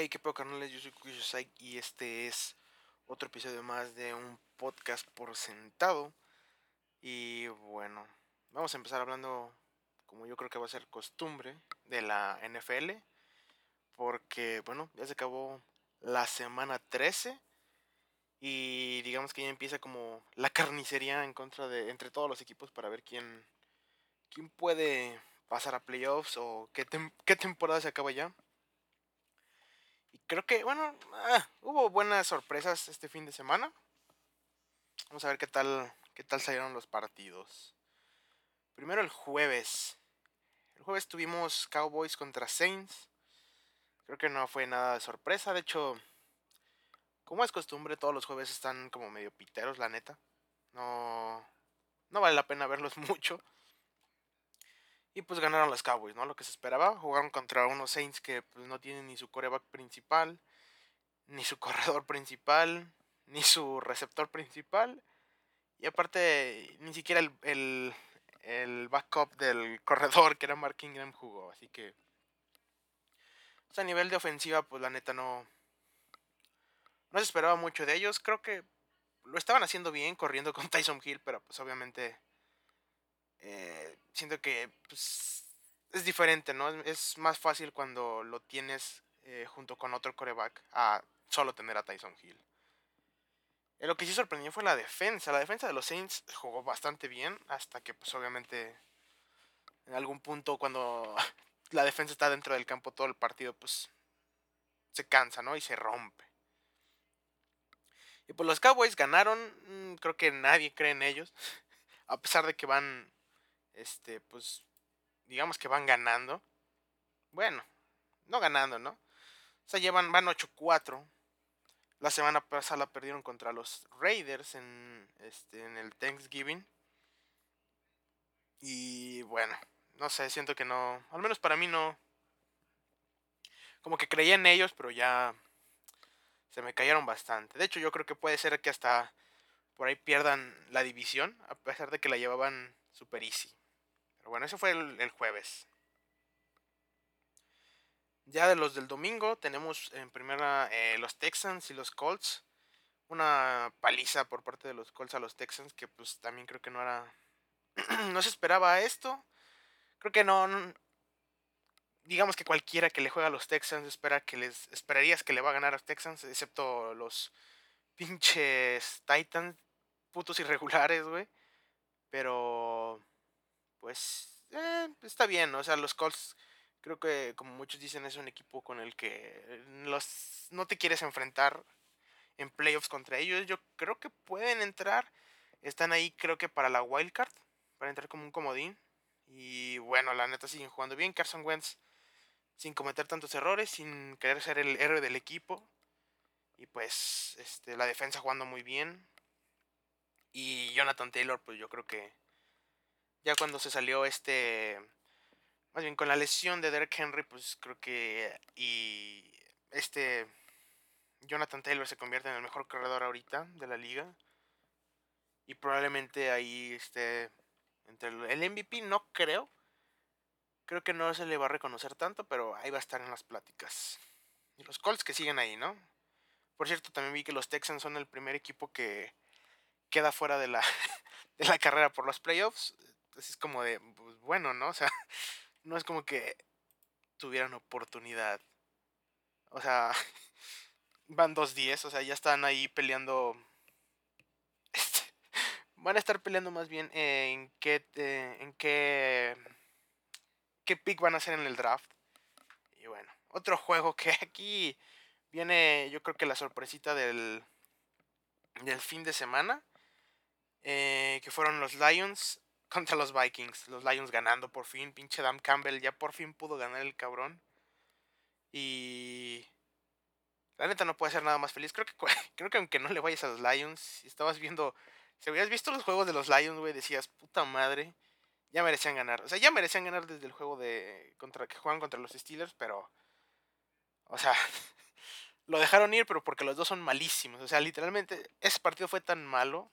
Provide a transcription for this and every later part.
Hey, qué pedo canales, yo soy Kushosai y este es otro episodio más de un podcast por sentado. Y bueno, vamos a empezar hablando, como yo creo que va a ser costumbre, de la NFL. Porque, bueno, ya se acabó la semana 13 y digamos que ya empieza como la carnicería en contra de entre todos los equipos para ver quién quién puede pasar a playoffs o qué, qué temporada se acaba ya. Y creo que, bueno, ah, hubo buenas sorpresas este fin de semana. Vamos a ver qué tal, qué tal salieron los partidos. Primero el jueves. El jueves tuvimos Cowboys contra Saints. Creo que no fue nada de sorpresa. De hecho, como es costumbre, todos los jueves están como medio piteros, la neta. No, no vale la pena verlos mucho. Y pues ganaron los Cowboys, ¿no? Lo que se esperaba. Jugaron contra unos Saints que pues, no tienen ni su coreback principal, ni su corredor principal, ni su receptor principal. Y aparte, ni siquiera el, el, backup del corredor, que era Mark Ingram, jugó. Así que... a nivel de ofensiva, pues la neta no... No se esperaba mucho de ellos. Creo que lo estaban haciendo bien corriendo con Tyson Hill, pero pues obviamente eh, siento que pues, es diferente, ¿no? Es más fácil cuando lo tienes eh, junto con otro coreback a solo tener a Tyson Hill. Eh, lo que sí sorprendió fue la defensa. La defensa de los Saints jugó bastante bien hasta que pues obviamente en algún punto cuando la defensa está dentro del campo todo el partido pues se cansa, ¿no? Y se rompe. Y pues los Cowboys ganaron, mm, creo que nadie cree en ellos, a pesar de que van este, pues, digamos que van ganando. Bueno, no ganando, ¿no? O sea, llevan, van 8-4. La semana pasada la perdieron contra los Raiders en, este, en el Thanksgiving. Y bueno, no sé, siento que no, al menos para mí no. Como que creía en ellos, pero ya se me cayeron bastante. De hecho, yo creo que puede ser que hasta por ahí pierdan la división, a pesar de que la llevaban super easy bueno, eso fue el, jueves. Ya de los del domingo tenemos en primera eh, los Texans y los Colts. Una paliza por parte de los Colts a los Texans que pues también creo que no era... no se esperaba esto. Creo que no, Digamos que cualquiera que le juega a los Texans espera que les... Esperarías que le va a ganar a los Texans, excepto los pinches Titans, putos irregulares, güey. Pero pues eh, está bien, o sea, los Colts creo que como muchos dicen es un equipo con el que los, no te quieres enfrentar en playoffs contra ellos. Yo creo que pueden entrar, están ahí creo que para la wildcard, para entrar como un comodín. Y bueno, la neta siguen jugando bien. Carson Wentz sin cometer tantos errores, sin querer ser el héroe del equipo. Y pues este, la defensa jugando muy bien. Y Jonathan Taylor, pues yo creo que ya cuando se salió este, más bien con la lesión de Derek Henry, pues creo que y este Jonathan Taylor se convierte en el mejor corredor ahorita de la liga. Y probablemente ahí esté entre el MVP, no creo. Creo que no se le va a reconocer tanto, pero ahí va a estar en las pláticas. Y los Colts que siguen ahí, ¿no? Por cierto, también vi que los Texans son el primer equipo que queda fuera de la, de la carrera por los playoffs es como de, pues bueno, ¿no? O sea, no es como que tuvieran oportunidad. O sea, van 2-10, o sea, ya están ahí peleando. Este, van a estar peleando más bien en qué, en qué, qué pick van a hacer en el draft. Y bueno, otro juego que aquí viene, yo creo que la sorpresita del, del fin de semana. Eh, que fueron los Lions contra los Vikings. Los Lions ganando por fin. Pinche Dan Campbell ya por fin pudo ganar el cabrón. Y... La neta no puede ser nada más feliz. Creo que, creo que aunque no le vayas a los Lions, si estabas viendo... Si hubieras visto los juegos de los Lions, güey, decías, puta madre, ya merecían ganar. O sea, ya merecían ganar desde el juego de... Contra, que juegan contra los Steelers, pero... O sea, lo dejaron ir, pero porque los dos son malísimos. O sea, literalmente, ese partido fue tan malo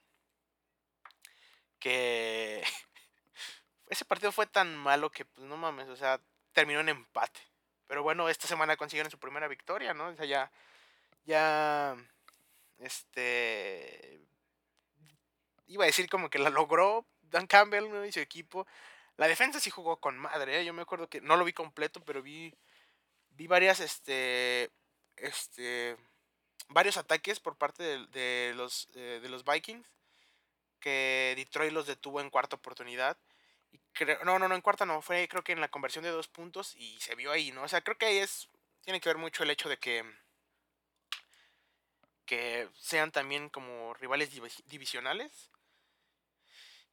que ese partido fue tan malo que, pues no mames, o sea, terminó en empate. Pero bueno, esta semana consiguieron su primera victoria, ¿no? O sea, ya, ya, este, iba a decir como que la logró Dan Campbell ¿no? y su equipo. La defensa sí jugó con madre, ¿eh? yo me acuerdo que no lo vi completo, pero vi, vi varias, este, este, varios ataques por parte de, los, eh, de los Vikings que Detroit los detuvo en cuarta oportunidad. No, no, no, en cuarta no, fue creo que en la conversión de dos puntos y se vio ahí, ¿no? O sea, creo que ahí es, tiene que ver mucho el hecho de que, que sean también como rivales divisionales.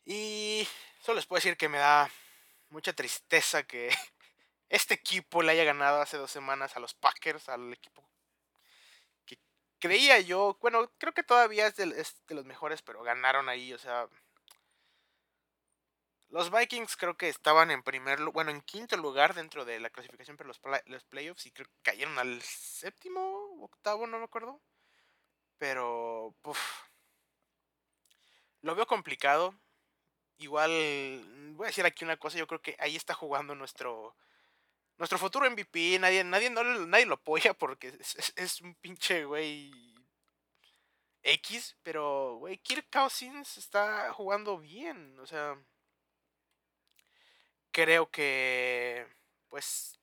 Y solo les puedo decir que me da mucha tristeza que este equipo le haya ganado hace dos semanas a los Packers, al equipo creía yo, bueno, creo que todavía es de, los mejores, pero ganaron ahí, o sea, los Vikings creo que estaban en primer, bueno, en quinto lugar dentro de la clasificación para los, los playoffs y creo que cayeron al séptimo, octavo, no me acuerdo. Pero, lo veo complicado. Igual, voy a decir aquí una cosa, yo creo que ahí está jugando nuestro nuestro futuro MVP, nadie, nadie, nadie lo apoya porque es, un pinche güey X, pero güey, Kirk Cousins está jugando bien, o sea, creo que pues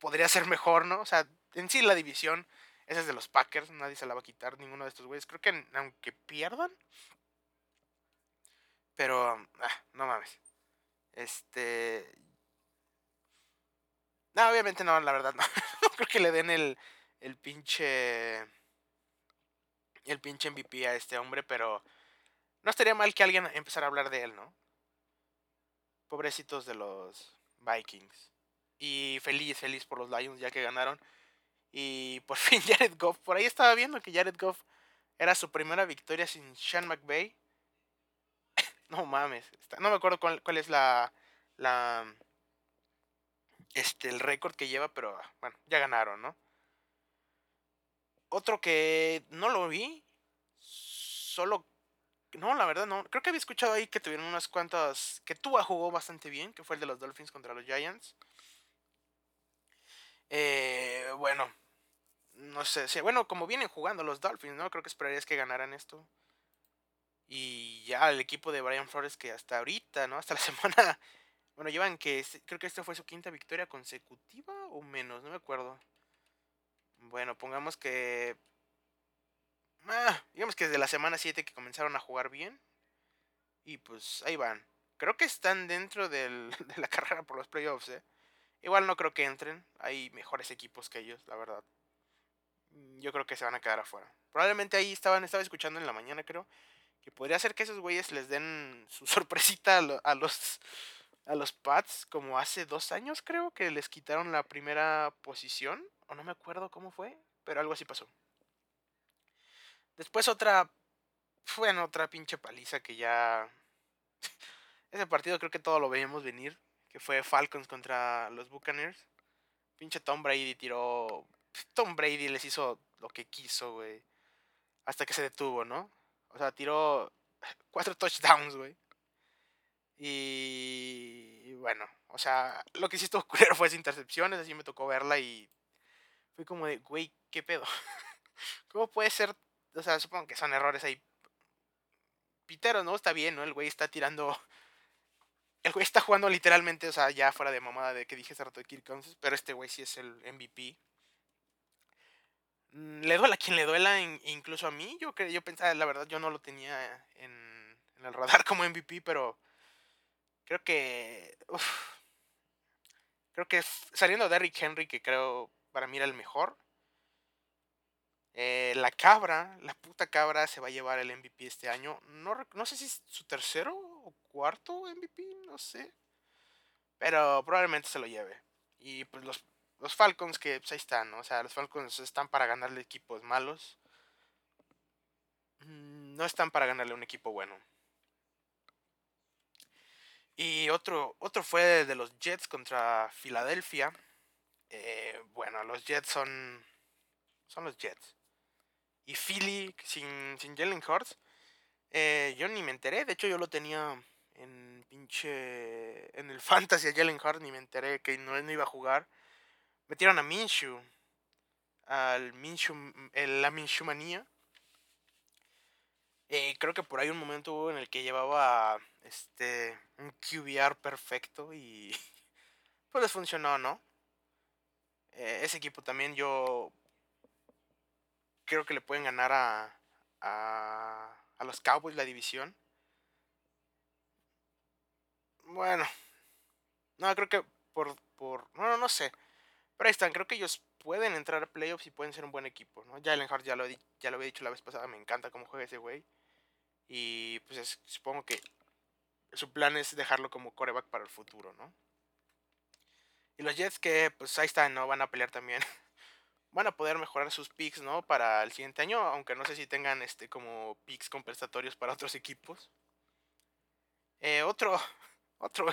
podría ser mejor, ¿no? O sea, en sí la división, esa es de los Packers, nadie se la va a quitar ninguno de estos güeyes. Creo que aunque pierdan, pero, ah, no mames. Este. No, obviamente no, la verdad no. no creo que le den el, el pinche. El pinche MVP a este hombre, pero. No estaría mal que alguien empezara a hablar de él, ¿no? Pobrecitos de los Vikings. Y feliz, feliz por los Lions ya que ganaron. Y por fin Jared Goff. Por ahí estaba viendo que Jared Goff era su primera victoria sin Sean McVay. No mames. No me acuerdo cuál, es la. la este, el récord que lleva, pero bueno, ya ganaron, ¿no? Otro que no lo vi. Solo. No, la verdad no. Creo que había escuchado ahí que tuvieron unas cuantas. Que Tua jugó bastante bien, que fue el de los Dolphins contra los Giants. Eh, bueno, no sé, bueno, como vienen jugando los Dolphins, ¿no? Creo que esperarías que ganaran esto. Y ya el equipo de Brian Flores que hasta ahorita, ¿no? Hasta la semana... Bueno, llevan que... Creo que esta fue su quinta victoria consecutiva o menos, no me acuerdo. Bueno, pongamos que... Ah, digamos que desde la semana 7 que comenzaron a jugar bien. Y pues ahí van. Creo que están dentro del, de la carrera por los playoffs, ¿eh? Igual no creo que entren. Hay mejores equipos que ellos, la verdad. Yo creo que se van a quedar afuera. Probablemente ahí estaban, estaba escuchando en la mañana, creo que podría ser que esos güeyes les den su sorpresita a, los a los Pats como hace dos años creo que les quitaron la primera posición o no me acuerdo cómo fue pero algo así pasó. Después otra bueno otra pinche paliza que ya ese partido creo que todo lo veíamos venir que fue Falcons contra los Buccaneers. Pinche Tom Brady tiró Tom Brady les hizo lo que quiso güey hasta que se detuvo no o sea, tiró cuatro touchdowns, güey. Y, bueno, o sea, lo que sí estuvo culero fue esa intercepciones, así me tocó verla y fue como de, güey, ¿qué pedo? ¿Cómo puede ser? O sea, supongo que son errores ahí. Pitero, ¿no? Está bien, ¿no? El güey está tirando. El güey está jugando literalmente, o sea, ya fuera de mamada de que dije hace rato de Kirk Cousins, pero este güey sí es el MVP. Mm, le duela a quien le duela, incluso a mí. Yo, yo pensaba, la verdad, yo no lo tenía en, el radar como MVP, pero creo que. creo que saliendo de Eric Henry, que creo para mí era el mejor. Eh, la cabra, la puta cabra se va a llevar el MVP este año. No, no sé si es su tercero o cuarto MVP, no sé. Pero probablemente se lo lleve. Y pues los los Falcons que pues, ahí están, ¿no? O sea, los Falcons están para ganarle equipos malos. Mm, no están para ganarle un equipo bueno. Y otro, otro fue de los Jets contra Filadelfia. Eh, bueno, los Jets son. Son los Jets. Y Philly sin, sin Jalen Hurts. Eh, yo ni me enteré. De hecho, yo lo tenía en pinche. En el Fantasy a Jalen Hurts. Ni me enteré que no, no iba a jugar. Metieron a Minshew. Al Minshew, la Minshew manía. Eh, creo que por ahí un momento hubo en el que llevaba este un QBR perfecto y pues les funcionó, ¿no? Eh, ese equipo también yo creo que le pueden ganar a, a, a los Cowboys la división. Bueno, no, creo que por, por, no, no, sé. Pero ahí están, creo que ellos pueden entrar a playoffs y pueden ser un buen equipo, ¿no? Jalen Hart ya lo, ya lo había dicho la vez pasada, me encanta cómo juega ese güey. Y pues supongo que su plan es dejarlo como coreback para el futuro, ¿no? Y los Jets que pues ahí están, ¿no? Van a pelear también. Van a poder mejorar sus picks, ¿no? Para el siguiente año, aunque no sé si tengan este como picks compensatorios para otros equipos. Eh, otro, otro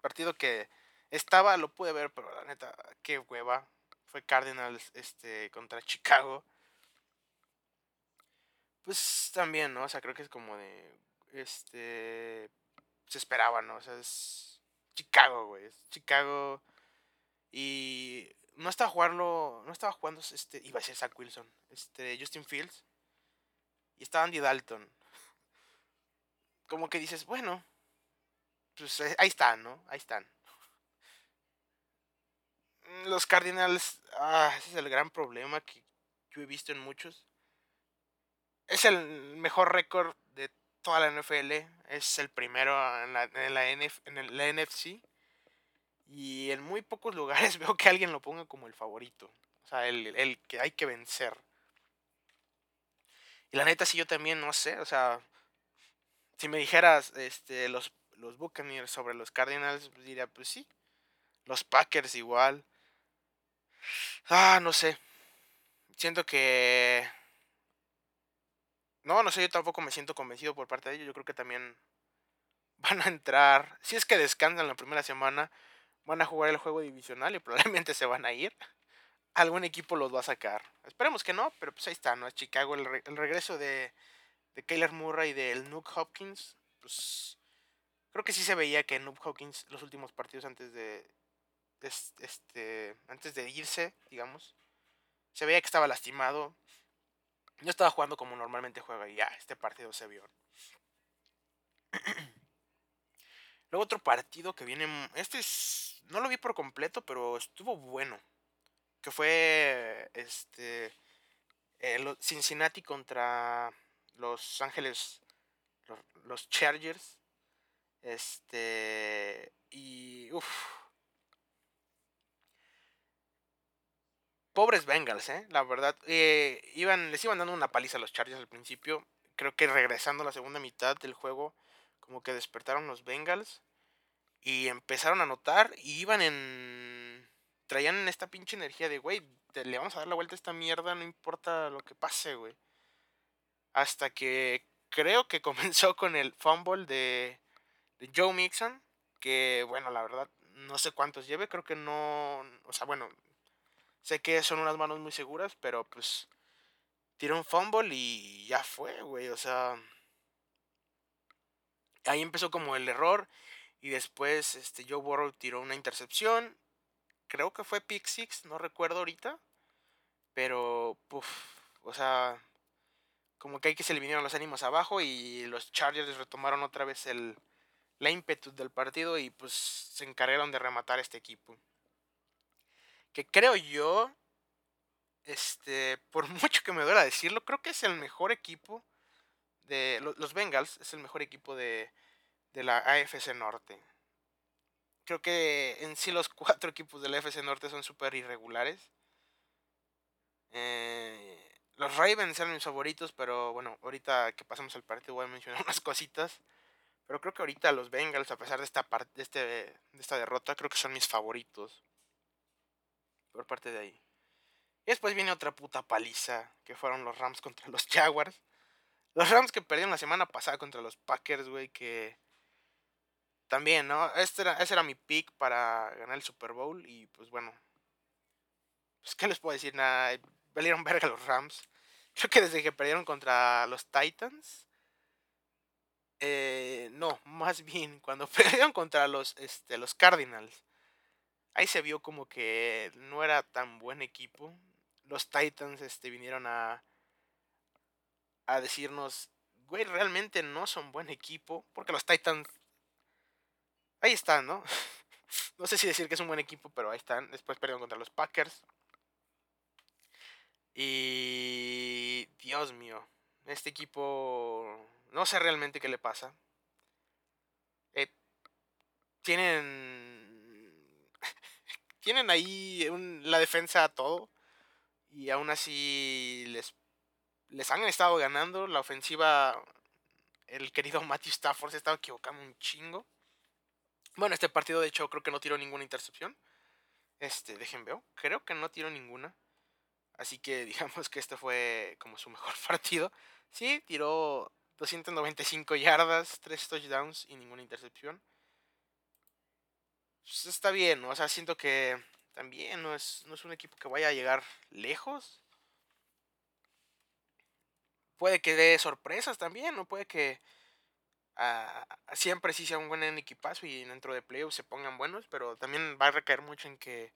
partido que estaba, lo pude ver, pero la neta, qué hueva. Fue Cardinals este, contra Chicago pues también, ¿no? O sea, creo que es como de, este, se esperaba, ¿no? O sea, es Chicago, güey, es Chicago y no estaba jugando, no estaba jugando, este, iba a ser Zach Wilson, este, Justin Fields y estaba Andy Dalton. Como que dices, bueno, pues eh, ahí están, ¿no? Ahí están. Los Cardinals, ah, ese es el gran problema que yo he visto en muchos es el mejor récord de toda la NFL. Es el primero en la, en la, en la NFC. Y en muy pocos lugares veo que alguien lo ponga como el favorito. O sea, el, el que hay que vencer. Y la neta, si yo también no sé. O sea, si me dijeras este, los, los Buccaneers sobre los Cardinals, pues diría, pues sí. Los Packers igual. Ah, no sé. Siento que no, no sé, yo tampoco me siento convencido por parte de ellos. Yo creo que también van a entrar. Si es que descansan la primera semana, van a jugar el juego divisional y probablemente se van a ir. Algún equipo los va a sacar. Esperemos que no, pero pues ahí está, ¿no? Chicago, el, regreso de, de Kyler Murray y del Nuke Hopkins. Pues creo que sí se veía que Nuke Hopkins los últimos partidos antes de, este antes de irse, digamos, se veía que estaba lastimado. Yo estaba jugando como normalmente juega y ya, este partido se vio. Luego otro partido que viene. Este es. No lo vi por completo, pero estuvo bueno. Que fue. Este. Eh, Cincinnati contra Los Ángeles. Los, los Chargers. Este. Y. Uff. Pobres Bengals, ¿eh? La verdad. Eh, iban, les iban dando una paliza a los Chargers al principio. Creo que regresando a la segunda mitad del juego, como que despertaron los Bengals. Y empezaron a notar. Y iban en. Traían esta pinche energía de, güey, le vamos a dar la vuelta a esta mierda, no importa lo que pase, güey. Hasta que creo que comenzó con el fumble de, de Joe Mixon. Que, bueno, la verdad, no sé cuántos lleve. Creo que no. O sea, bueno, Sé que son unas manos muy seguras, pero pues tiró un fumble y ya fue, güey. O sea, ahí empezó como el error y después este Joe Burrow tiró una intercepción. Creo que fue pick six, no recuerdo ahorita. Pero, puff, o sea, como que hay que se le vinieron los ánimos abajo y los Chargers retomaron otra vez el, la ímpetu del partido y pues se encargaron de rematar este equipo que creo yo, este, por mucho que me duela decirlo, creo que es el mejor equipo de los Bengals, es el mejor equipo de, de la AFC Norte. Creo que en sí los cuatro equipos de la AFC Norte son súper irregulares. Eh, los Ravens eran mis favoritos, pero bueno, ahorita que pasamos al partido voy a mencionar unas cositas. Pero creo que ahorita los Bengals, a pesar de esta, de, este, de esta derrota, creo que son mis favoritos por parte de ahí. Y después viene otra puta paliza, que fueron los Rams contra los Jaguars. Los Rams que perdieron la semana pasada contra los Packers, güey, que... También, ¿no? Este era, ese era mi pick para ganar el Super Bowl y pues bueno. Pues qué les puedo decir, nada, valieron verga los Rams. Creo que desde que perdieron contra los Titans. Eh, no, más bien cuando perdieron contra los, este, los Cardinals ahí se vio como que no era tan buen equipo. Los Titans este, vinieron a, a decirnos, güey, realmente no son buen equipo, porque los Titans, ahí están, ¿no? no sé si decir que es un buen equipo, pero ahí están. Después perdieron contra los Packers. Y... Dios mío, este equipo, no sé realmente qué le pasa. Eh, tienen... tienen ahí la defensa a todo. Y aún así les les han estado ganando. La ofensiva, el querido Matthew Stafford se estaba equivocando un chingo. Bueno, este partido de hecho creo que no tiró ninguna intercepción. Este, dejen veo. Creo que no tiró ninguna. Así que digamos que este fue como su mejor partido. Sí, tiró 295 yardas, 3 touchdowns y ninguna intercepción. Pues está bien. O sea, siento que también no es, no es un equipo que vaya a llegar lejos puede que dé sorpresas también, ¿no? Puede que ah, siempre sí sea un buen equipazo y dentro de playoffs se pongan buenos, pero también va a recaer mucho en que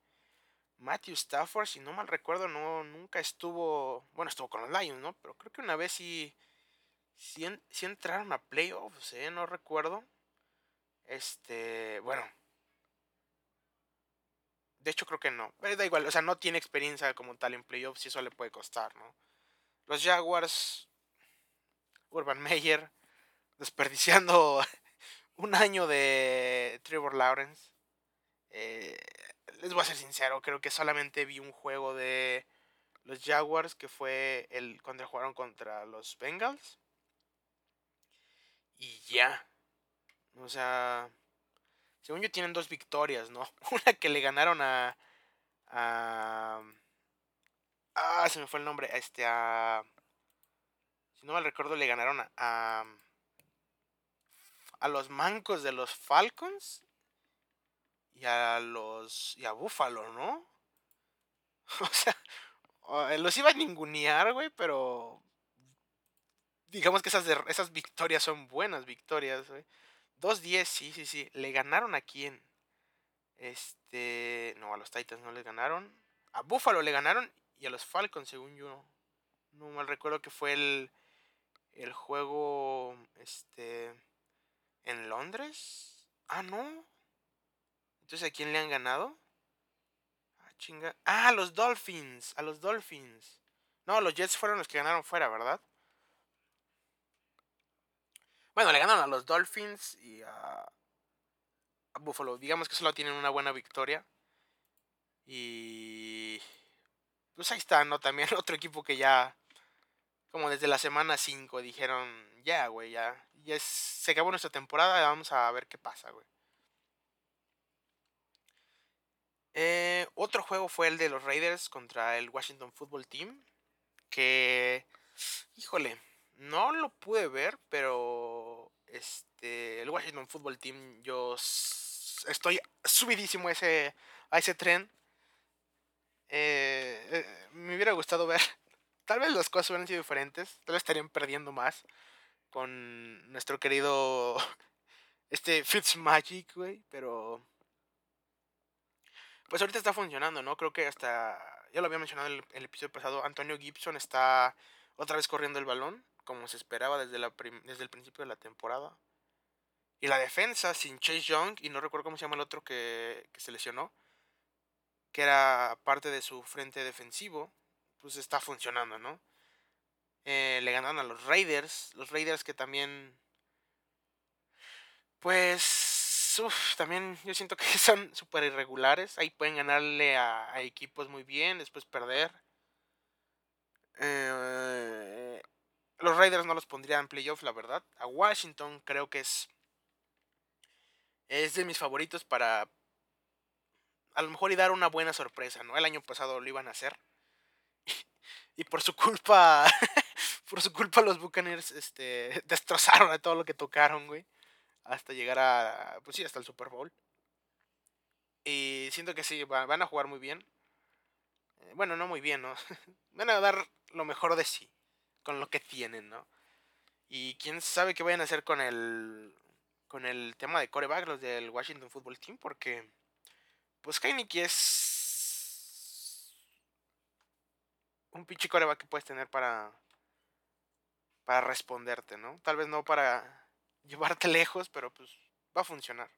Matthew Stafford, si no mal recuerdo, no nunca estuvo, bueno, estuvo con los Lions, ¿no? Pero creo que una vez sí, sí, entraron a playoffs, ¿eh? No recuerdo. Este, bueno. De hecho creo que no. Pero da igual, o sea, no tiene experiencia como tal en playoffs y eso le puede costar, ¿no? Los Jaguars Urban Meyer, desperdiciando un año de Trevor Lawrence. Eh, les voy a ser sincero, creo que solamente vi un juego de los Jaguars que fue el cuando jugaron contra los Bengals. Y ya. O sea, según yo tienen dos victorias, ¿no? Una que le ganaron a a ah, se me fue el nombre, este a si no mal recuerdo, le ganaron a, a, los mancos de los Falcons y a los y a Buffalo, ¿no? o sea, los iba a ningunear, güey, pero digamos que esas, esas victorias son buenas victorias, güey. 2-10, sí, sí, sí. ¿Le ganaron a quién? Este. No, a los Titans no les ganaron. A Buffalo le ganaron y a los Falcons, según yo. No mal recuerdo que fue el, el juego este en Londres. Ah, no. Entonces, ¿a quién le han ganado? Ah, chinga. Ah, a los Dolphins, a los Dolphins. No, los Jets fueron los que ganaron fuera, ¿verdad? Bueno, le ganaron a los Dolphins y a, a Buffalo. Digamos que solo tienen una buena victoria. Y pues ahí está, ¿no? También otro equipo que ya como desde la semana 5 dijeron, ya, güey, ya, ya se acabó nuestra temporada, vamos a ver qué pasa, güey. Eh, otro juego fue el de los Raiders contra el Washington Football Team, que, híjole, no lo pude ver, pero este, el Washington Football Team, yo estoy subidísimo ese, a ese tren. Eh, eh, me hubiera gustado ver tal vez las cosas hubieran sido diferentes, tal vez estarían perdiendo más con nuestro querido este Fitzmagic, güey, pero pues ahorita está funcionando, ¿no? Creo que hasta ya lo había mencionado en el, episodio pasado, Antonio Gibson está otra vez corriendo el balón como se esperaba desde desde el principio de la temporada. Y la defensa sin Chase Young y no recuerdo cómo se llama el otro que, que se lesionó, que era parte de su frente defensivo, pues está funcionando, ¿no? Eh, le ganaron a los Raiders, los Raiders que también, pues, uf, también yo siento que son súper irregulares, ahí pueden ganarle a, equipos muy bien, después perder. Eh, los Raiders no los pondría en playoff, la verdad. A Washington creo que es es de mis favoritos para a lo mejor y dar una buena sorpresa, ¿no? El año pasado lo iban a hacer y por su culpa, por su culpa los Buccaneers este, destrozaron a todo lo que tocaron, güey. Hasta llegar a, pues sí, hasta el Super Bowl. Y siento que sí, van a jugar muy bien. Eh, bueno, no muy bien, ¿no? Van a dar lo mejor de sí, con lo que tienen, ¿no? Y quién sabe qué vayan a hacer con el, con el tema de coreback, los del Washington Football Team, porque Pues Heineken es un pinche coreback que puedes tener para para responderte, ¿no? Tal vez no para llevarte lejos, pero pues va a funcionar.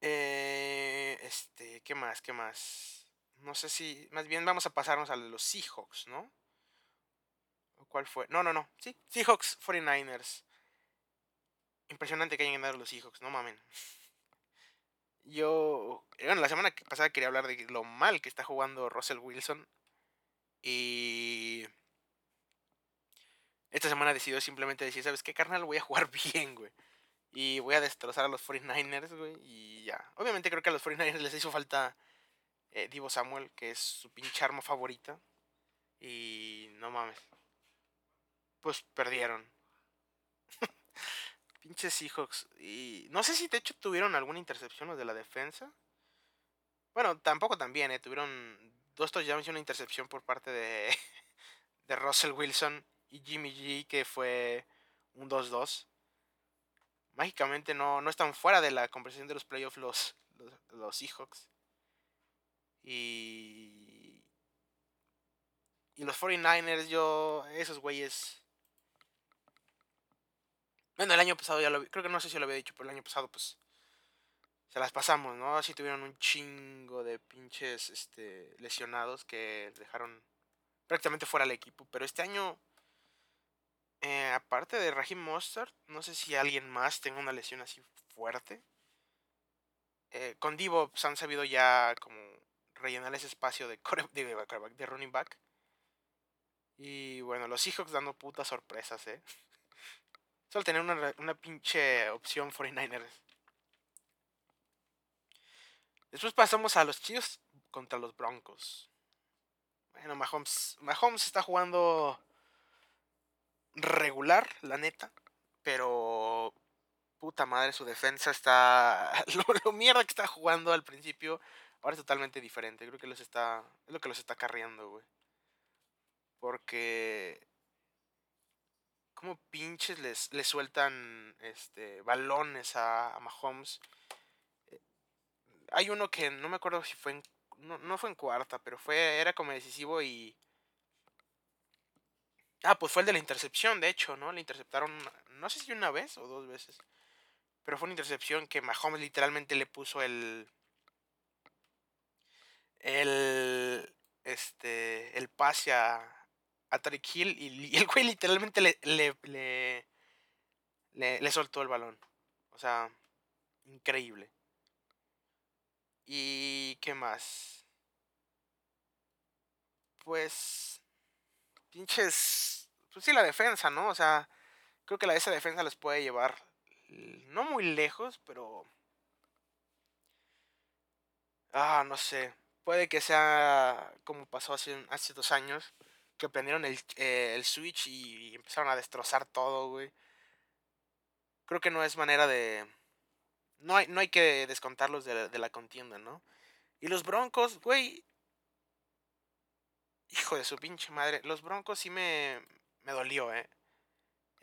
Eh, este, ¿qué más? ¿Qué más? No sé si, más bien vamos a pasarnos de los Seahawks, ¿no? ¿Cuál fue? No, no, no. Sí, Seahawks 49ers. Impresionante que hayan ganado los Seahawks, no mamen. Yo, bueno, la semana pasada quería hablar de lo mal que está jugando Russell Wilson. Y esta semana decidió simplemente decir, ¿sabes qué, carnal? Voy a jugar bien, güey. Y voy a destrozar a los 49ers, güey. Y ya. Obviamente creo que a los 49ers les hizo falta eh, Divo Samuel, que es su pinche arma favorita. Y no mames. Pues perdieron. Pinches Seahawks. Y no sé si de hecho tuvieron alguna intercepción los de la defensa. Bueno, tampoco también, ¿eh? Tuvieron dos touchdowns y una intercepción por parte de, de Russell Wilson y Jimmy G, que fue un 2-2. Mágicamente no, no están fuera de la conversación de los playoffs los, los, Seahawks. Y, y los 49ers, yo, esos güeyes. Bueno, el año pasado ya lo creo que no sé si lo había dicho, pero el año pasado pues se las pasamos, ¿no? Así tuvieron un chingo de pinches este, lesionados que dejaron prácticamente fuera el equipo. Pero este año, eh, aparte de Raheem Mostert, no sé si alguien más tenga una lesión así fuerte. Eh, con Divo pues, han sabido ya como rellenar ese espacio de, running back. Y bueno, los Seahawks dando putas sorpresas, ¿eh? Solo tener una, una pinche opción 49ers. Después pasamos a los Chiefs contra los Broncos. Bueno, Mahomes, Mahomes está jugando regular, la neta. Pero puta madre, su defensa está. Lo, mierda que está jugando al principio. Ahora es totalmente diferente. Creo que los está. Es lo que los está carriando, güey. Porque. Como pinches les, les sueltan este, balones a, Mahomes hay uno que no me acuerdo si fue en, no, no fue en cuarta, pero fue era como decisivo y Ah, pues fue el de la intercepción, de hecho, ¿no? Le interceptaron, no sé si una vez o dos veces. Pero fue una intercepción que Mahomes literalmente le puso el. El. Este. El pase a. A Tariq Hill. Y, el güey literalmente le le, le. le soltó el balón. O sea. Increíble. ¿Y qué más? Pues. Pinches. Pues sí, la defensa, ¿no? O sea, creo que la, esa defensa les puede llevar. No muy lejos, pero. Ah, no sé. Puede que sea como pasó hace, hace dos años. Que prendieron el, eh, el Switch y empezaron a destrozar todo, güey. Creo que no es manera de no hay, no hay que descontarlos de, la contienda, ¿no? Y los Broncos, güey. Hijo de su pinche madre. Los Broncos sí me, me dolió, ¿eh?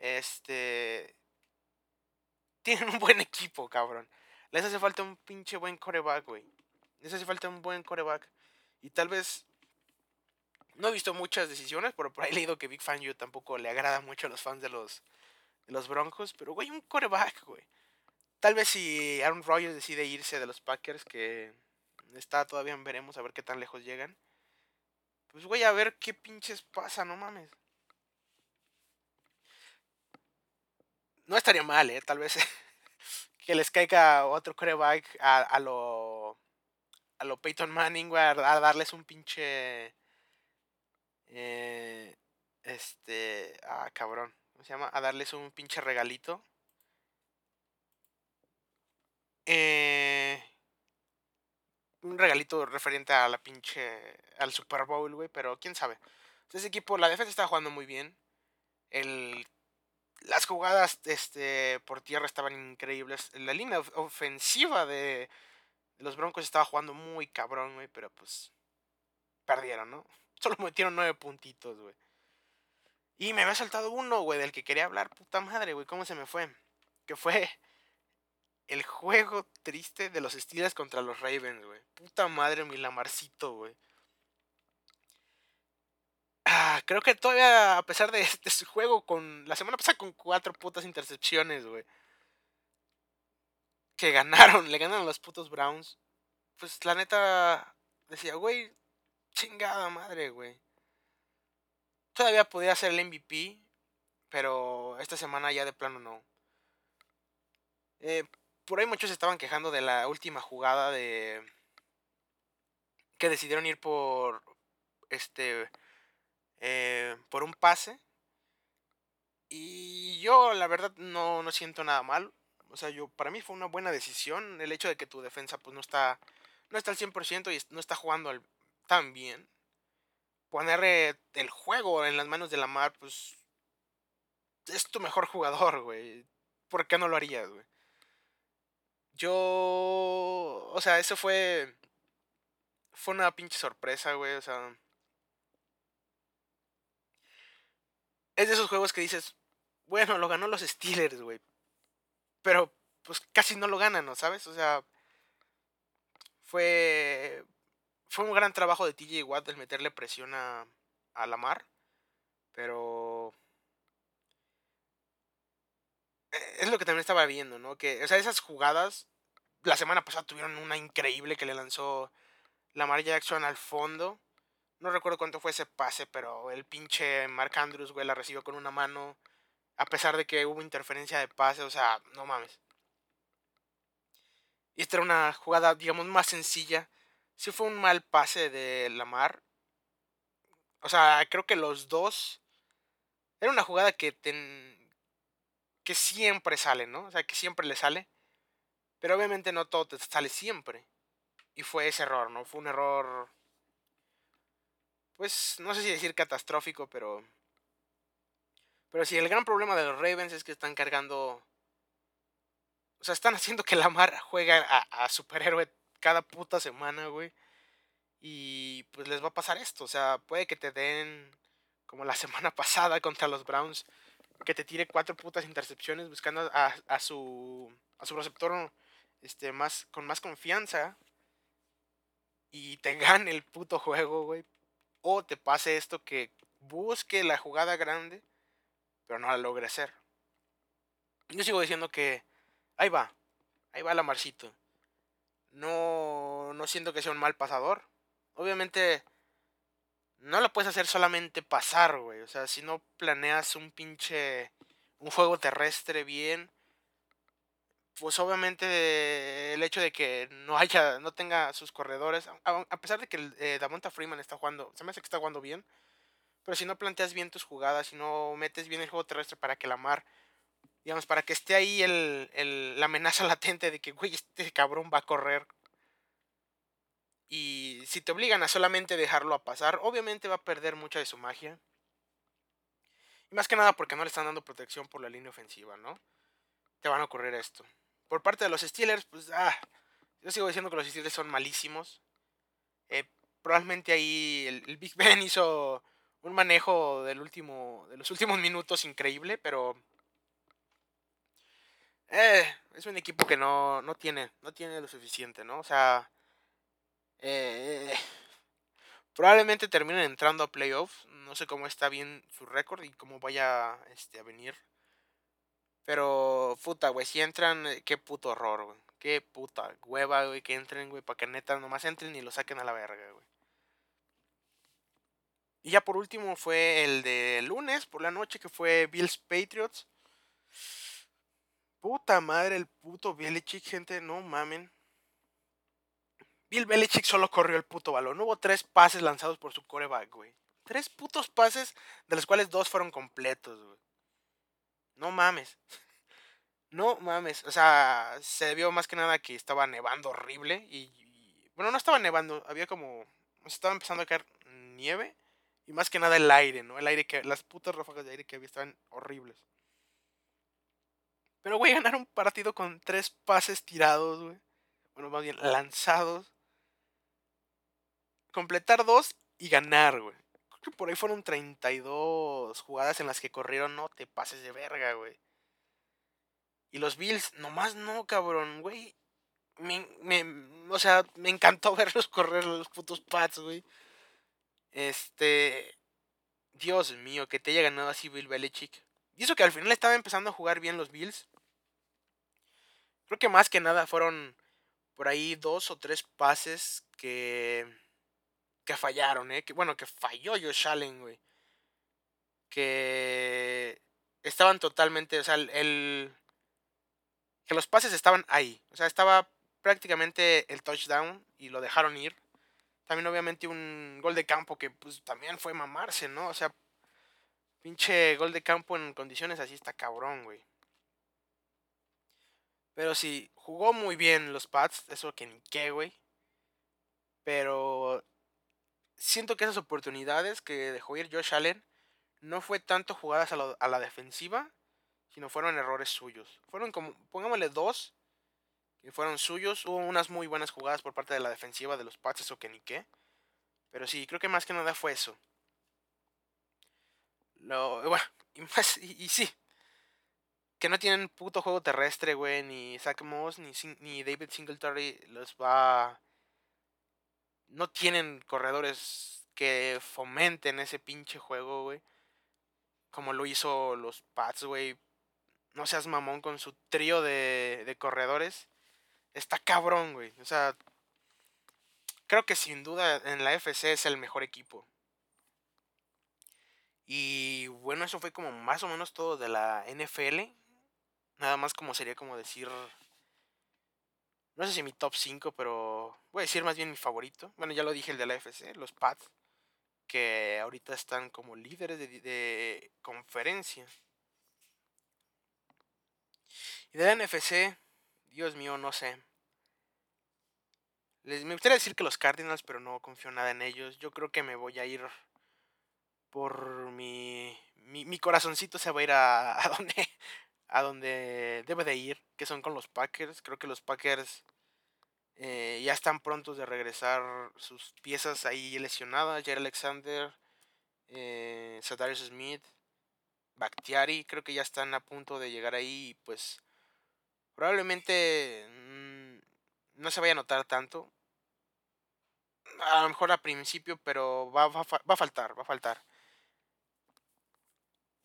Este... Tienen un buen equipo, cabrón. Les hace falta un pinche buen coreback, güey. Les hace falta un buen coreback. Y tal vez... No he visto muchas decisiones, pero por ahí he leído que Big Fan yo tampoco le agrada mucho a los fans de los, de los Broncos. Pero, güey, un coreback, güey. Tal vez si Aaron Rodgers decide irse de los Packers, que está todavía veremos, a ver qué tan lejos llegan. Pues voy a ver qué pinches pasa, no mames. No estaría mal, eh, tal vez que les caiga otro coreback a, a lo a lo Peyton Manning, a, darles un pinche eh, este, ah, cabrón, ¿cómo se llama? A darles un pinche regalito eh, un regalito referente a la pinche. al Super Bowl, güey, pero quién sabe. Ese equipo, la defensa estaba jugando muy bien. El, las jugadas este, por tierra estaban increíbles. La línea ofensiva de, los Broncos estaba jugando muy cabrón, güey, pero pues perdieron, ¿no? Solo metieron nueve puntitos, güey. Y me había saltado uno, güey, del que quería hablar, puta madre, güey, ¿cómo se me fue? Que fue el juego triste de los Steelers contra los Ravens, güey. Puta madre, mi Lamarcito, güey. Ah, creo que todavía, a pesar de, este juego con. La semana pasada con cuatro putas intercepciones, güey. Que ganaron, le ganaron los putos Browns. Pues la neta. Decía, güey. Chingada madre, güey. Todavía podía ser el MVP. Pero esta semana ya de plano no. Eh, por ahí muchos estaban quejando de la última jugada de. Que decidieron ir por. Este eh, por un pase. Y yo la verdad no, no siento nada mal. O sea, yo para mí fue una buena decisión el hecho de que tu defensa pues no está no está al 100% y no está jugando tan bien. Poner el juego en las manos de la mar pues es tu mejor jugador, güey. ¿Por qué no lo harías, güey? Yo, o sea, eso fue fue una pinche sorpresa, güey, o sea, es de esos juegos que dices, bueno, lo ganó los Steelers, güey. Pero pues casi no lo ganan, ¿no? ¿Sabes? O sea, fue fue un gran trabajo de TJ Watt el meterle presión a, a Lamar, pero e, es lo que también estaba viendo, ¿no? Que, o sea, esas jugadas, la semana pasada tuvieron una increíble que le lanzó Lamar Jackson al fondo no recuerdo cuánto fue ese pase, pero el pinche Mark Andrews, güey, la recibió con una mano. A pesar de que hubo interferencia de pase, o sea, no mames. Y esta era una jugada, digamos, más sencilla. Sí fue un mal pase de Lamar. O sea, creo que los dos. Era una jugada que que siempre sale, ¿no? O sea, que siempre le sale. Pero obviamente no todo te sale siempre. Y fue ese error, ¿no? Fue un error pues no sé si decir catastrófico, pero pero sí, el gran problema de los Ravens es que están cargando o sea, están haciendo que Lamar juegue a, a superhéroe cada puta semana, güey. Y pues les va a pasar esto, o sea, puede que te den como la semana pasada contra los Browns que te tire cuatro putas intercepciones buscando a, a su a su receptor este más con más confianza y te gane el puto juego, güey, o te pase esto que busque la jugada grande, pero no la logre hacer. Yo sigo diciendo que ahí va, ahí va la Marcito. No, no siento que sea un mal pasador. Obviamente, no lo puedes hacer solamente pasar, güey. O sea, si no planeas un pinche, un juego terrestre bien, pues obviamente el hecho de que no haya, no tenga sus corredores, a, pesar de que eh, Damonta Freeman está jugando, se me hace que está jugando bien, pero si no planteas bien tus jugadas, si no metes bien el juego terrestre para que la mar, digamos, para que esté ahí el, el, la amenaza latente de que, güey, este cabrón va a correr. Y si te obligan a solamente dejarlo a pasar, obviamente va a perder mucha de su magia. Y más que nada porque no le están dando protección por la línea ofensiva, ¿no? Te van a ocurrir esto. Por parte de los Steelers, pues, ah, yo sigo diciendo que los Steelers son malísimos. Eh, probablemente ahí el, Big Ben hizo un manejo del último, de los últimos minutos increíble, pero eh, es un equipo que no, no tiene, no tiene lo suficiente, ¿no? O sea, eh, probablemente terminen entrando a playoffs. No sé cómo está bien su récord y cómo vaya este, a venir pero, puta, güey, si entran, eh, qué puto horror, güey. Qué puta hueva, güey, que entren, güey, para que neta nomás entren y lo saquen a la verga, güey. Y ya por último fue el de lunes por la noche, que fue Bills Patriots. Puta madre, el puto Belichick, gente, no mamen. Bill Belichick solo corrió el puto balón. hubo tres pases lanzados por su coreback, güey. Tres putos pases, de los cuales dos fueron completos, güey. No mames. No mames. O sea, se vio más que nada que estaba nevando horrible. Y, bueno, no estaba nevando. Había como. Estaba empezando a caer nieve. Y más que nada el aire, ¿no? El aire que. Las putas ráfagas de aire que había estaban horribles. Pero, güey, ganar un partido con tres pases tirados, güey. Bueno, más bien lanzados. Completar dos y ganar, güey por ahí fueron 32 jugadas en las que corrieron, no te pases de verga, güey. Y los Bills, nomás no, cabrón, güey. Me, me, o sea, me encantó verlos correr los putos Pats, güey. Este. Dios mío, que te haya ganado así Bill Belichick. Y eso que al final estaba empezando a jugar bien los Bills. Creo que más que nada fueron por ahí dos o tres pases que. que fallaron, ¿eh? Que, bueno, que falló Josh Allen, güey. Que. estaban totalmente. O sea, el. que los pases estaban ahí. O sea, estaba prácticamente el touchdown y lo dejaron ir. También obviamente un gol de campo que pues también fue mamarse, ¿no? O sea, pinche gol de campo en condiciones así está cabrón, güey. Pero sí, jugó muy bien los Pats, eso que ni qué, güey. Pero siento que esas oportunidades que dejó ir Josh Allen no fue tanto jugadas a, a la defensiva, sino fueron errores suyos. Fueron como, pongámosle dos fueron suyos. Hubo unas muy buenas jugadas por parte de la defensiva de los Pats, o que ni qué. Pero sí, creo que más que nada fue eso. Lo, bueno, y, más, y, sí. Que no tienen puto juego terrestre, güey. Ni Zach Moss, ni, David Singletary los va... No tienen corredores que fomenten ese pinche juego, güey. Como lo hizo los Pats, güey. No seas mamón con su trío de, de corredores está cabrón, güey. O sea, creo que sin duda en la FC es el mejor equipo. Y bueno, eso fue como más o menos todo de la NFL. Nada más como sería como decir... No sé si mi top 5, pero voy a decir más bien mi favorito. Bueno, ya lo dije el de la FC, los Pats. Que ahorita están como líderes de, de conferencia. Y de la NFC, Dios mío, no sé. Les, me gustaría decir que los Cardinals, pero no confío nada en ellos. Yo creo que me voy a ir por mi, mi, corazoncito se va a ir a, a, donde a donde debe de ir, que son con los Packers. Creo que los Packers eh, ya están prontos de regresar sus piezas ahí lesionadas. Jair Alexander, eh, Smith, Bakhtiari, creo que ya están a punto de llegar ahí. Y pues Probablemente mm, no se vaya a notar tanto. A lo mejor al principio, pero va, va, va a faltar, va a faltar.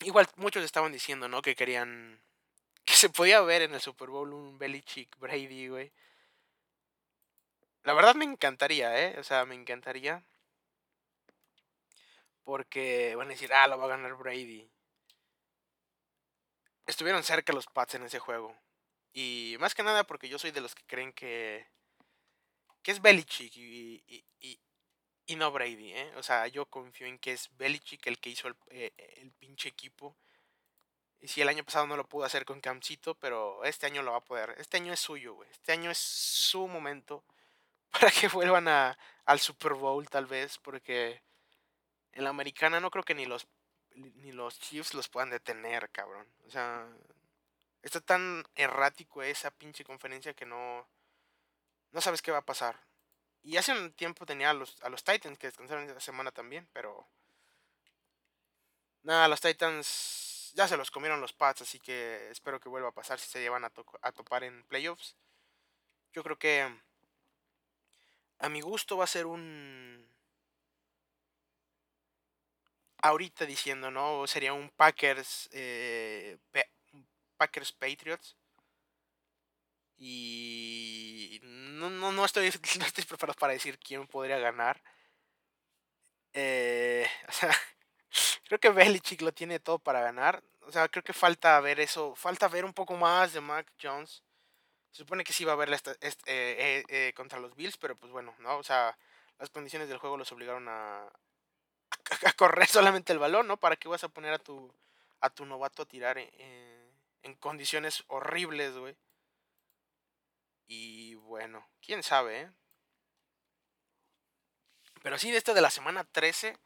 Igual muchos estaban diciendo, ¿no? Que querían. Que se podía ver en el Super Bowl un Belichick Brady, güey. La verdad me encantaría, ¿eh? O sea, me encantaría. Porque van a decir, ah, lo va a ganar Brady. Estuvieron cerca los Pats en ese juego. Y más que nada porque yo soy de los que creen que, que es Belichick y, y, y, no Brady. ¿eh? O sea, yo confío en que es Belichick el que hizo el, eh, el pinche equipo. Y si el año pasado no lo pudo hacer con Camcito, pero este año lo va a poder. Este año es suyo, güey. Este año es su momento para que vuelvan a, al Super Bowl tal vez, porque en la americana no creo que ni los ni los Chiefs los puedan detener, cabrón. O sea, Está tan errático esa pinche conferencia que no. No sabes qué va a pasar. Y hace un tiempo tenía a los, a los Titans que descansaron esta semana también, pero. Nada, los Titans ya se los comieron los Pats, así que espero que vuelva a pasar si se llevan a, a topar en playoffs. Yo creo que. A mi gusto va a ser un. Ahorita diciendo, ¿no? Sería un Packers. Eh, Packers Patriots. Y no, no, no, estoy, no estoy preparado para decir quién podría ganar. Eh, o sea, creo que Belichick lo tiene todo para ganar. O sea, creo que falta ver eso. Falta ver un poco más de Mac Jones. Se supone que sí va a haber este, eh, eh, contra los Bills, pero pues bueno, ¿no? O sea, las condiciones del juego los obligaron a, a, correr solamente el balón, ¿no? ¿Para qué vas a poner a tu, a tu novato a tirar? Eh, en condiciones horribles, güey. Y bueno, quién sabe, ¿eh? Pero sí, de esto de la semana 13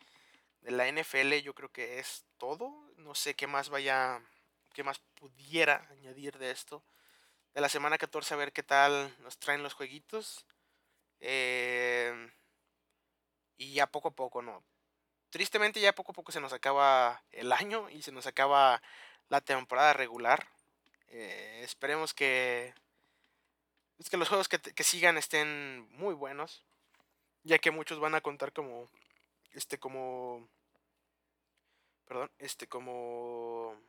de la NFL, yo creo que es todo. No sé qué más vaya, qué más pudiera añadir de esto. De la semana 14, a ver qué tal nos traen los jueguitos. Eh, y ya poco a poco, ¿no? Tristemente ya poco a poco se nos acaba el año y se nos acaba la temporada regular. Eh, esperemos que. Es que los juegos que, que sigan estén muy buenos. Ya que muchos van a contar como. Este, como. Perdón, este, como.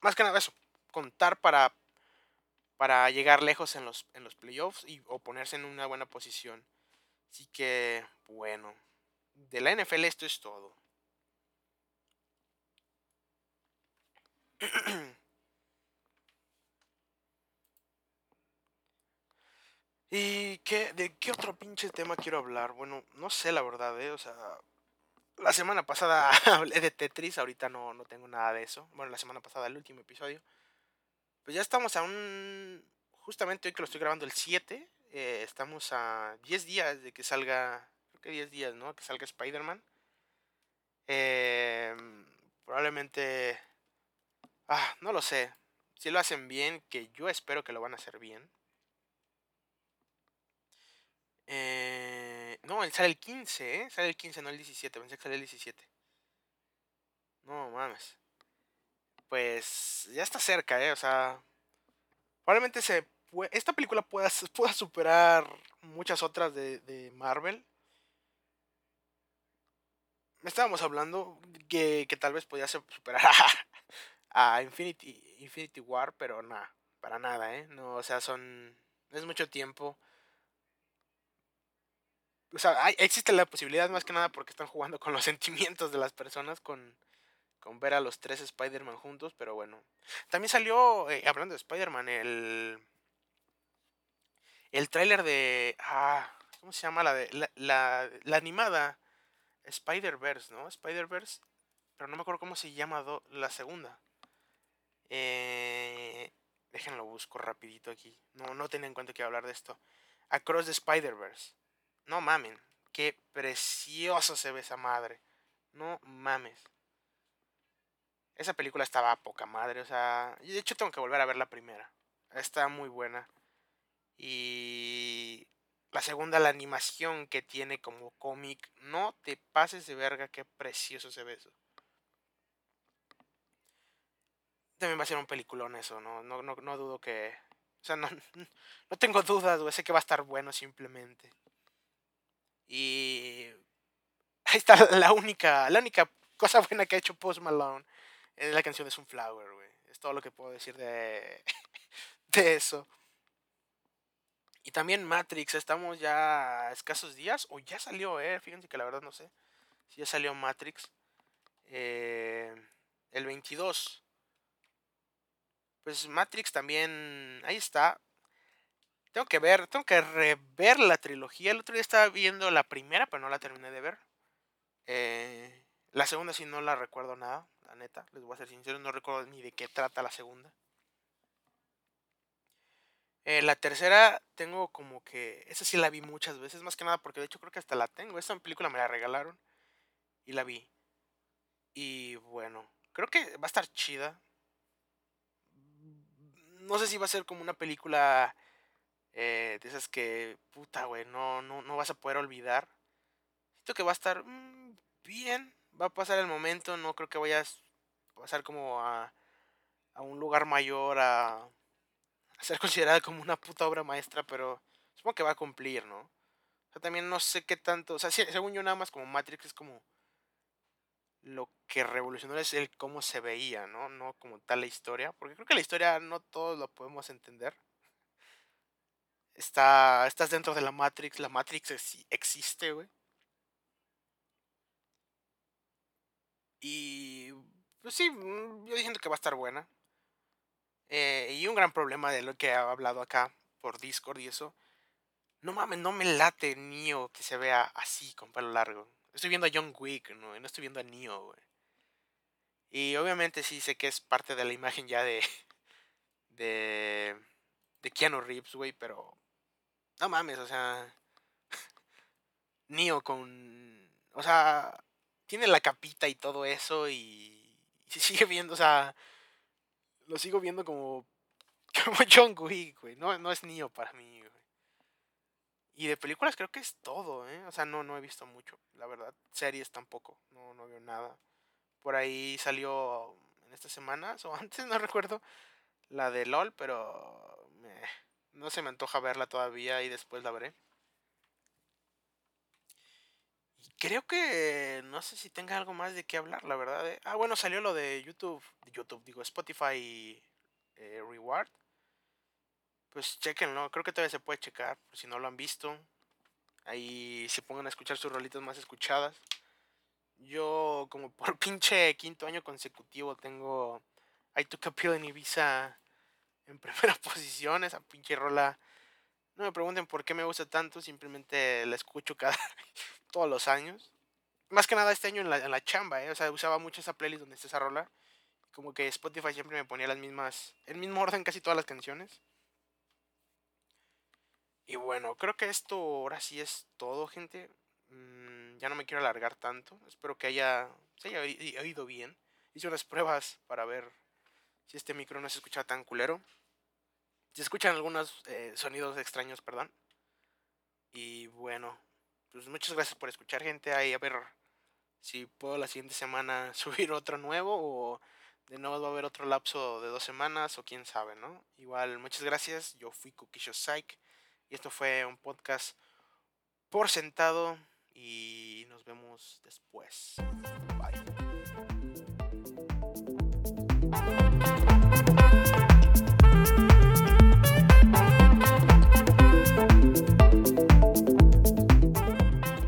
Más que nada eso. Contar para. Para llegar lejos en los, en los playoffs y, o ponerse en una buena posición. Así que, bueno. De la NFL esto es todo. ¿Y qué, de qué otro pinche tema quiero hablar? Bueno, no sé la verdad, ¿eh? O sea, la semana pasada hablé de Tetris, ahorita no, no tengo nada de eso. Bueno, la semana pasada, el último episodio. Pues ya estamos a un... Justamente hoy que lo estoy grabando el 7, eh, estamos a 10 días de que salga, creo que 10 días, ¿no? Que salga Spider-Man. Eh, probablemente Ah, no lo sé. Si lo hacen bien, que yo espero que lo van a hacer bien. Eh, no, sale el 15, ¿eh? Sale el 15, no el 17. Pensé que sale el 17. No mames. Pues ya está cerca, ¿eh? O sea, probablemente se esta película pueda, superar muchas otras de, Marvel. Estábamos hablando que, tal vez podía superar a Infinity, Infinity War, pero nada, para nada, ¿eh? No, o sea, son... Es mucho tiempo. O sea, hay, existe la posibilidad más que nada porque están jugando con los sentimientos de las personas, con, con ver a los tres Spider-Man juntos, pero bueno. También salió, eh, hablando de Spider-Man, el... El tráiler de... Ah, ¿cómo se llama? La, de, la, la, animada Spider-Verse, ¿no? Spider-Verse, pero no me acuerdo cómo se llama la segunda. Eh, déjenlo busco rapidito aquí. No, no tenía en cuenta que hablar de esto. Across the Spider-Verse. No mamen. Qué precioso se ve esa madre. No mames. Esa película estaba a poca madre. O sea, de hecho tengo que volver a ver la primera. Está muy buena. Y la segunda, la animación que tiene como cómic. No te pases de verga, qué precioso se ve eso. también va a ser un peliculón eso, no, no, no, no dudo que... O sea, no, no tengo dudas, güey, sé que va a estar bueno simplemente. Y... Ahí está la única, la única cosa buena que ha hecho Post Malone. Es la canción de Sunflower, güey. Es todo lo que puedo decir de, de eso. Y también Matrix, estamos ya escasos días, o ya salió, eh. Fíjense que la verdad no sé si ya salió Matrix. Eh, el 22 pues Matrix también, ahí está. Tengo que ver, tengo que rever la trilogía. El otro día estaba viendo la primera, pero no la terminé de ver. Eh, la segunda sí no la recuerdo nada, la neta. Les voy a ser sincero, no recuerdo ni de qué trata la segunda. Eh, la tercera tengo como que... Esa sí la vi muchas veces, más que nada porque de hecho creo que hasta la tengo. Esta película me la regalaron y la vi. Y bueno, creo que va a estar chida no sé si va a ser como una película eh, de esas que, puta, güey, no, no, no vas a poder olvidar. Siento que va a estar mm, bien, va a pasar el momento, no creo que vayas a pasar como a, a un lugar mayor, a, a ser considerada como una puta obra maestra, pero supongo que va a cumplir, ¿no? O sea, también no sé qué tanto, o sea, según yo nada más como Matrix es como lo que revolucionó es el cómo se veía, ¿no? No como tal la historia, porque creo que la historia no todos lo podemos entender. Está, estás dentro de la Matrix, la Matrix existe, güey. Y pues sí, mm, yo diciendo que va a estar buena. Eh, y un gran problema de lo que he hablado acá por Discord y eso. No mames, no me late Nio que se vea así, con pelo largo. Estoy viendo a John Wick, ¿no? no estoy viendo a Neo, güey. Y obviamente sí sé que es parte de la imagen ya de. de. de Keanu Reeves, güey, pero. No mames, o sea. Neo con. O sea. Tiene la capita y todo eso y. se sigue viendo, o sea. Lo sigo viendo como. como John Wick, güey. No, no es Neo para mí, y de películas creo que es todo, ¿eh? O sea, no, no he visto mucho, la verdad. Series tampoco, no, no veo nada. Por ahí salió en estas semanas o antes, no recuerdo. La de LOL, pero no se me antoja verla todavía y después la veré. Creo que no sé si tenga algo más de qué hablar, la verdad. ¿eh? Ah, bueno, salió lo de YouTube, YouTube, digo, Spotify eh, Reward. Pues chequenlo, creo que todavía se puede checar, por si no lo han visto. Ahí se pongan a escuchar sus rolitas más escuchadas. Yo, como por pinche quinto año consecutivo, tengo I Took a Pill en Ibiza en primera posición. Esa pinche rola. No me pregunten por qué me gusta tanto, simplemente la escucho cada todos los años. Más que nada este año en la, en la chamba, ¿eh? O sea, usaba mucho esa playlist donde está esa rola. Como que Spotify siempre me ponía las mismas, el mismo orden casi todas las canciones. Y bueno, creo que esto ahora sí es todo, gente. Mm, ya no me quiero alargar tanto. Espero que haya, se haya oído bien. Hice unas pruebas para ver si este micro no se escucha tan culero. Si escuchan algunos eh, sonidos extraños, perdón. Y bueno, pues muchas gracias por escuchar, gente. Ahí a ver si puedo la siguiente semana subir otro nuevo o de nuevo va a haber otro lapso de dos semanas o quién sabe, ¿no? Igual, muchas gracias. Yo fui Kukisho Psych. Y esto fue un podcast por sentado y nos vemos después. Bye.